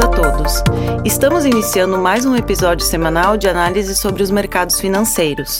a todos. Estamos iniciando mais um episódio semanal de análise sobre os mercados financeiros.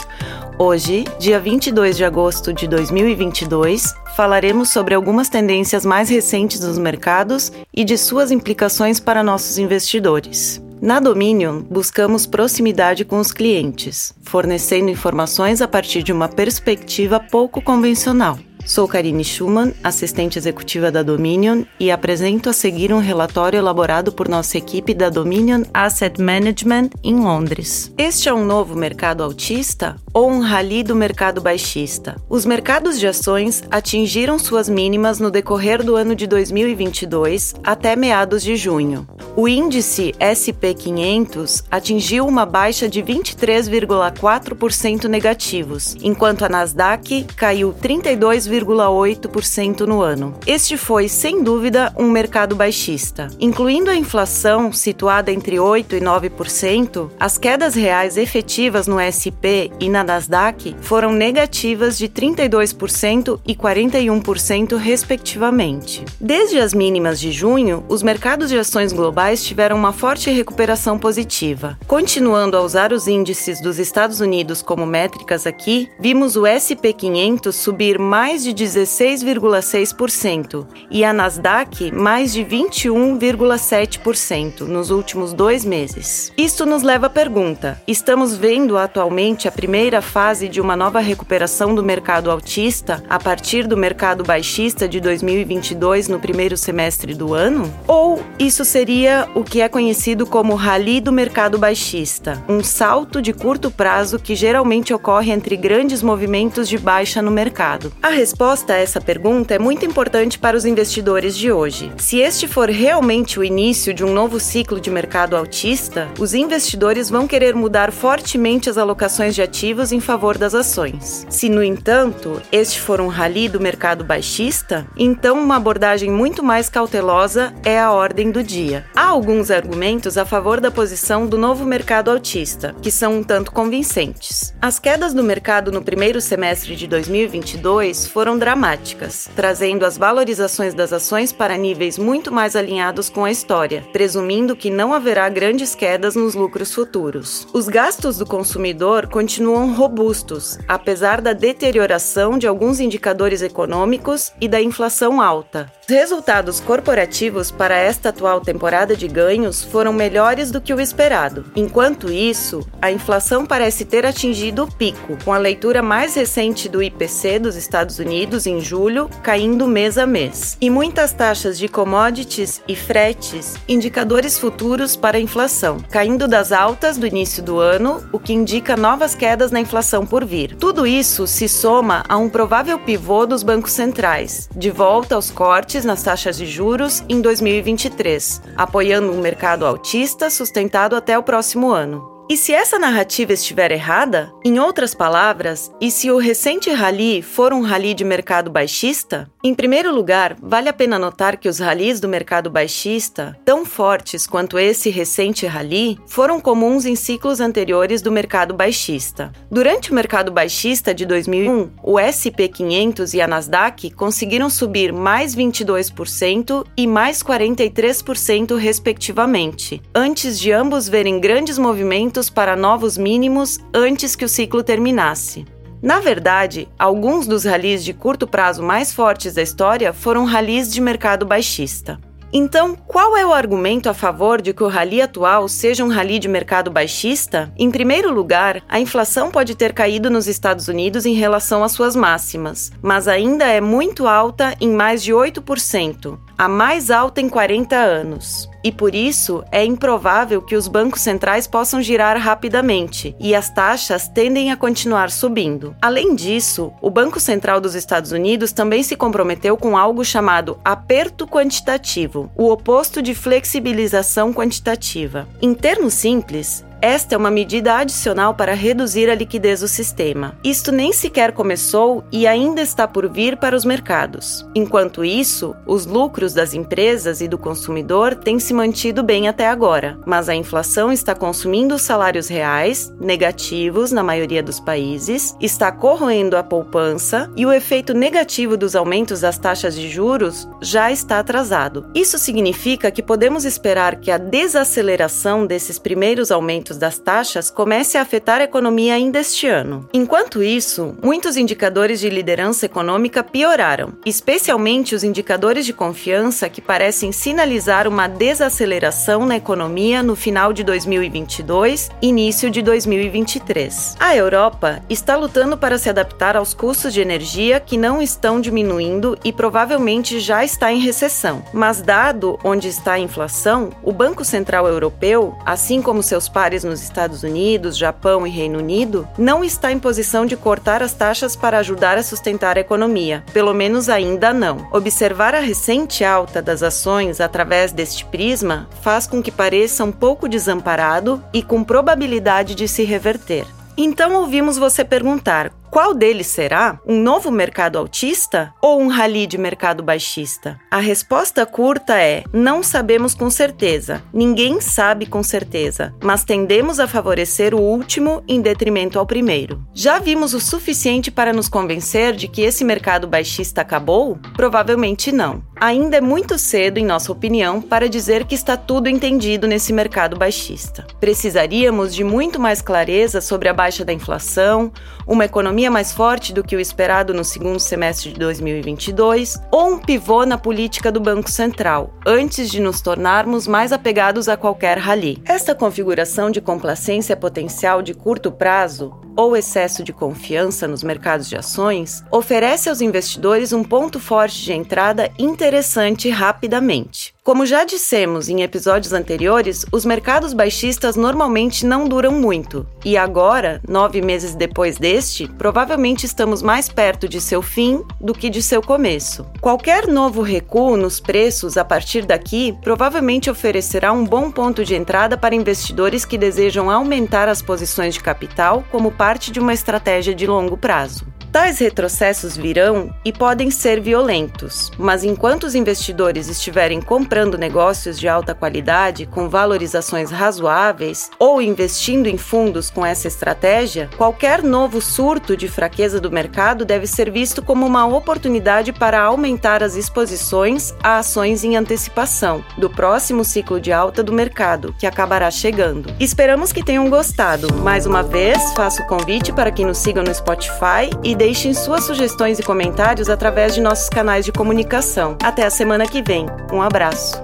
Hoje, dia 22 de agosto de 2022, falaremos sobre algumas tendências mais recentes dos mercados e de suas implicações para nossos investidores. Na Dominion, buscamos proximidade com os clientes, fornecendo informações a partir de uma perspectiva pouco convencional. Sou Karine Schumann, assistente executiva da Dominion, e apresento a seguir um relatório elaborado por nossa equipe da Dominion Asset Management em Londres. Este é um novo mercado altista ou um rally do mercado baixista? Os mercados de ações atingiram suas mínimas no decorrer do ano de 2022 até meados de junho. O índice SP500 atingiu uma baixa de 23,4% negativos, enquanto a Nasdaq caiu 32, 2,8% no ano. Este foi, sem dúvida, um mercado baixista. Incluindo a inflação, situada entre 8% e 9%, as quedas reais efetivas no SP e na Nasdaq foram negativas de 32% e 41%, respectivamente. Desde as mínimas de junho, os mercados de ações globais tiveram uma forte recuperação positiva. Continuando a usar os índices dos Estados Unidos como métricas aqui, vimos o SP 500 subir mais de de 16,6% e a Nasdaq mais de 21,7% nos últimos dois meses. Isto nos leva à pergunta: estamos vendo atualmente a primeira fase de uma nova recuperação do mercado altista a partir do mercado baixista de 2022 no primeiro semestre do ano? Ou isso seria o que é conhecido como rally do mercado baixista, um salto de curto prazo que geralmente ocorre entre grandes movimentos de baixa no mercado? A resposta a essa pergunta é muito importante para os investidores de hoje. Se este for realmente o início de um novo ciclo de mercado altista, os investidores vão querer mudar fortemente as alocações de ativos em favor das ações. Se, no entanto, este for um rally do mercado baixista, então uma abordagem muito mais cautelosa é a ordem do dia. Há alguns argumentos a favor da posição do novo mercado altista, que são um tanto convincentes. As quedas do mercado no primeiro semestre de 2022 foram foram dramáticas, trazendo as valorizações das ações para níveis muito mais alinhados com a história, presumindo que não haverá grandes quedas nos lucros futuros. Os gastos do consumidor continuam robustos, apesar da deterioração de alguns indicadores econômicos e da inflação alta. Os resultados corporativos para esta atual temporada de ganhos foram melhores do que o esperado. Enquanto isso, a inflação parece ter atingido o pico, com a leitura mais recente do IPC dos Estados Unidos Unidos em julho, caindo mês a mês. E muitas taxas de commodities e fretes, indicadores futuros para a inflação, caindo das altas do início do ano, o que indica novas quedas na inflação por vir. Tudo isso se soma a um provável pivô dos bancos centrais, de volta aos cortes nas taxas de juros em 2023, apoiando um mercado altista sustentado até o próximo ano. E se essa narrativa estiver errada, em outras palavras, e se o recente rally for um rally de mercado baixista? Em primeiro lugar, vale a pena notar que os rallies do mercado baixista, tão fortes quanto esse recente rally, foram comuns em ciclos anteriores do mercado baixista. Durante o mercado baixista de 2001, o SP 500 e a Nasdaq conseguiram subir mais 22% e mais 43% respectivamente, antes de ambos verem grandes movimentos para novos mínimos antes que o ciclo terminasse. Na verdade, alguns dos ralis de curto prazo mais fortes da história foram ralis de mercado baixista. Então, qual é o argumento a favor de que o rally atual seja um rally de mercado baixista? Em primeiro lugar, a inflação pode ter caído nos Estados Unidos em relação às suas máximas, mas ainda é muito alta em mais de 8%, a mais alta em 40 anos e por isso é improvável que os bancos centrais possam girar rapidamente e as taxas tendem a continuar subindo. Além disso, o Banco Central dos Estados Unidos também se comprometeu com algo chamado aperto quantitativo, o oposto de flexibilização quantitativa. Em termos simples, Esta é uma medida adicional para reduzir a liquidez do sistema. Isto nem sequer começou e ainda está por vir para os mercados. Enquanto isso, os lucros das empresas e do consumidor têm se mantido bem até agora, mas a inflação está consumindo os salários reais, negativos na maioria dos países, está corroendo a poupança e o efeito negativo dos aumentos das taxas de juros já está atrasado. Isso significa que podemos esperar que a desaceleração desses primeiros aumentos das taxas comece a afetar a economia ainda este ano. Enquanto isso, muitos indicadores de liderança econômica pioraram, especialmente os indicadores de confiança que parecem sinalizar uma desaceleração na economia no final de 2022 início de 2023. A Europa está lutando para se adaptar aos custos de energia que não estão diminuindo e provavelmente já está em recessão. Mas dado onde está a inflação, o Banco Central Europeu, assim como seus pares nos Estados Unidos, Japão e Reino Unido, não está em posição de cortar as taxas para ajudar a sustentar a economia, pelo menos ainda não. Observar a recente alta das ações através deste prisma faz com que pareça um pouco desamparado e com probabilidade de se reverter. Então ouvimos você perguntar qual deles será? Um novo mercado altista ou um rally de mercado baixista? A resposta curta é: não sabemos com certeza. Ninguém sabe com certeza, mas tendemos a favorecer o último em detrimento ao primeiro. Já vimos o suficiente para nos convencer de que esse mercado baixista acabou? Provavelmente não. Ainda é muito cedo, em nossa opinião, para dizer que está tudo entendido nesse mercado baixista. Precisaríamos de muito mais clareza sobre a baixa da inflação, uma economia mais forte do que o esperado no segundo semestre de 2022, ou um pivô na política do Banco Central, antes de nos tornarmos mais apegados a qualquer rally. Esta configuração de complacência potencial de curto prazo ou excesso de confiança nos mercados de ações oferece aos investidores um ponto forte de entrada interessante rapidamente. Como já dissemos em episódios anteriores, os mercados baixistas normalmente não duram muito, e agora, nove meses depois deste, provavelmente estamos mais perto de seu fim do que de seu começo. Qualquer novo recuo nos preços a partir daqui provavelmente oferecerá um bom ponto de entrada para investidores que desejam aumentar as posições de capital como parte de uma estratégia de longo prazo. Tais retrocessos virão e podem ser violentos, mas enquanto os investidores estiverem comprando negócios de alta qualidade com valorizações razoáveis ou investindo em fundos com essa estratégia, qualquer novo surto de fraqueza do mercado deve ser visto como uma oportunidade para aumentar as exposições a ações em antecipação do próximo ciclo de alta do mercado, que acabará chegando. Esperamos que tenham gostado. Mais uma vez, faço o convite para que nos sigam no Spotify e deixem suas sugestões e comentários através de nossos canais de comunicação. Até a semana que vem. Um abraço.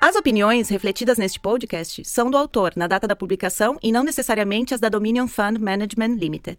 As opiniões refletidas neste podcast são do autor na data da publicação e não necessariamente as da Dominion Fund Management Limited.